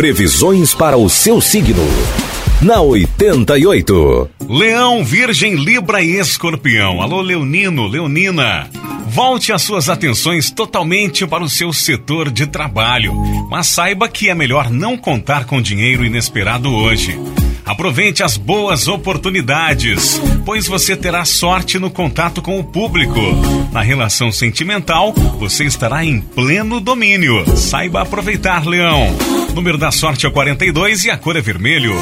Previsões para o seu signo. Na 88. Leão, Virgem, Libra e Escorpião. Alô, Leonino, Leonina. Volte as suas atenções totalmente para o seu setor de trabalho, mas saiba que é melhor não contar com dinheiro inesperado hoje. Aproveite as boas oportunidades, pois você terá sorte no contato com o público. Na relação sentimental, você estará em pleno domínio. Saiba aproveitar, Leão. Número da sorte é o 42 e a cor é vermelho.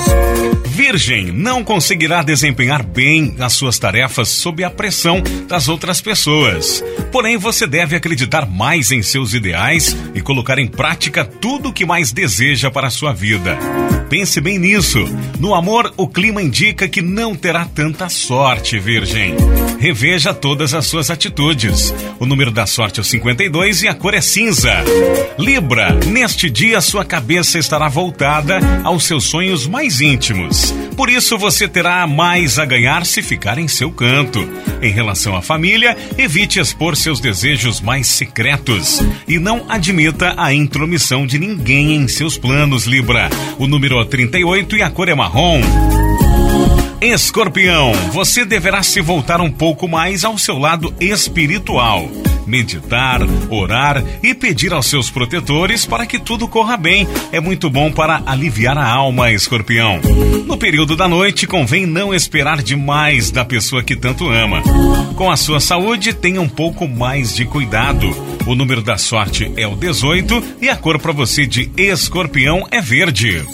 Virgem não conseguirá desempenhar bem as suas tarefas sob a pressão das outras pessoas. Porém, você deve acreditar mais em seus ideais e colocar em prática tudo o que mais deseja para a sua vida. Pense bem nisso. No amor, o clima indica que não terá tanta sorte, Virgem. Reveja todas as suas atitudes. O número da sorte é o 52 e a cor é cinza. Libra, neste dia sua cabeça estará voltada aos seus sonhos mais íntimos. Por isso você terá mais a ganhar se ficar em seu canto. Em relação à família, evite expor seus desejos mais secretos e não admita a intromissão de ninguém em seus planos, Libra. O número é 38 e a cor é marrom. Escorpião, você deverá se voltar um pouco mais ao seu lado espiritual. Meditar, orar e pedir aos seus protetores para que tudo corra bem. É muito bom para aliviar a alma, escorpião. No período da noite, convém não esperar demais da pessoa que tanto ama. Com a sua saúde, tenha um pouco mais de cuidado. O número da sorte é o 18 e a cor para você de escorpião é verde.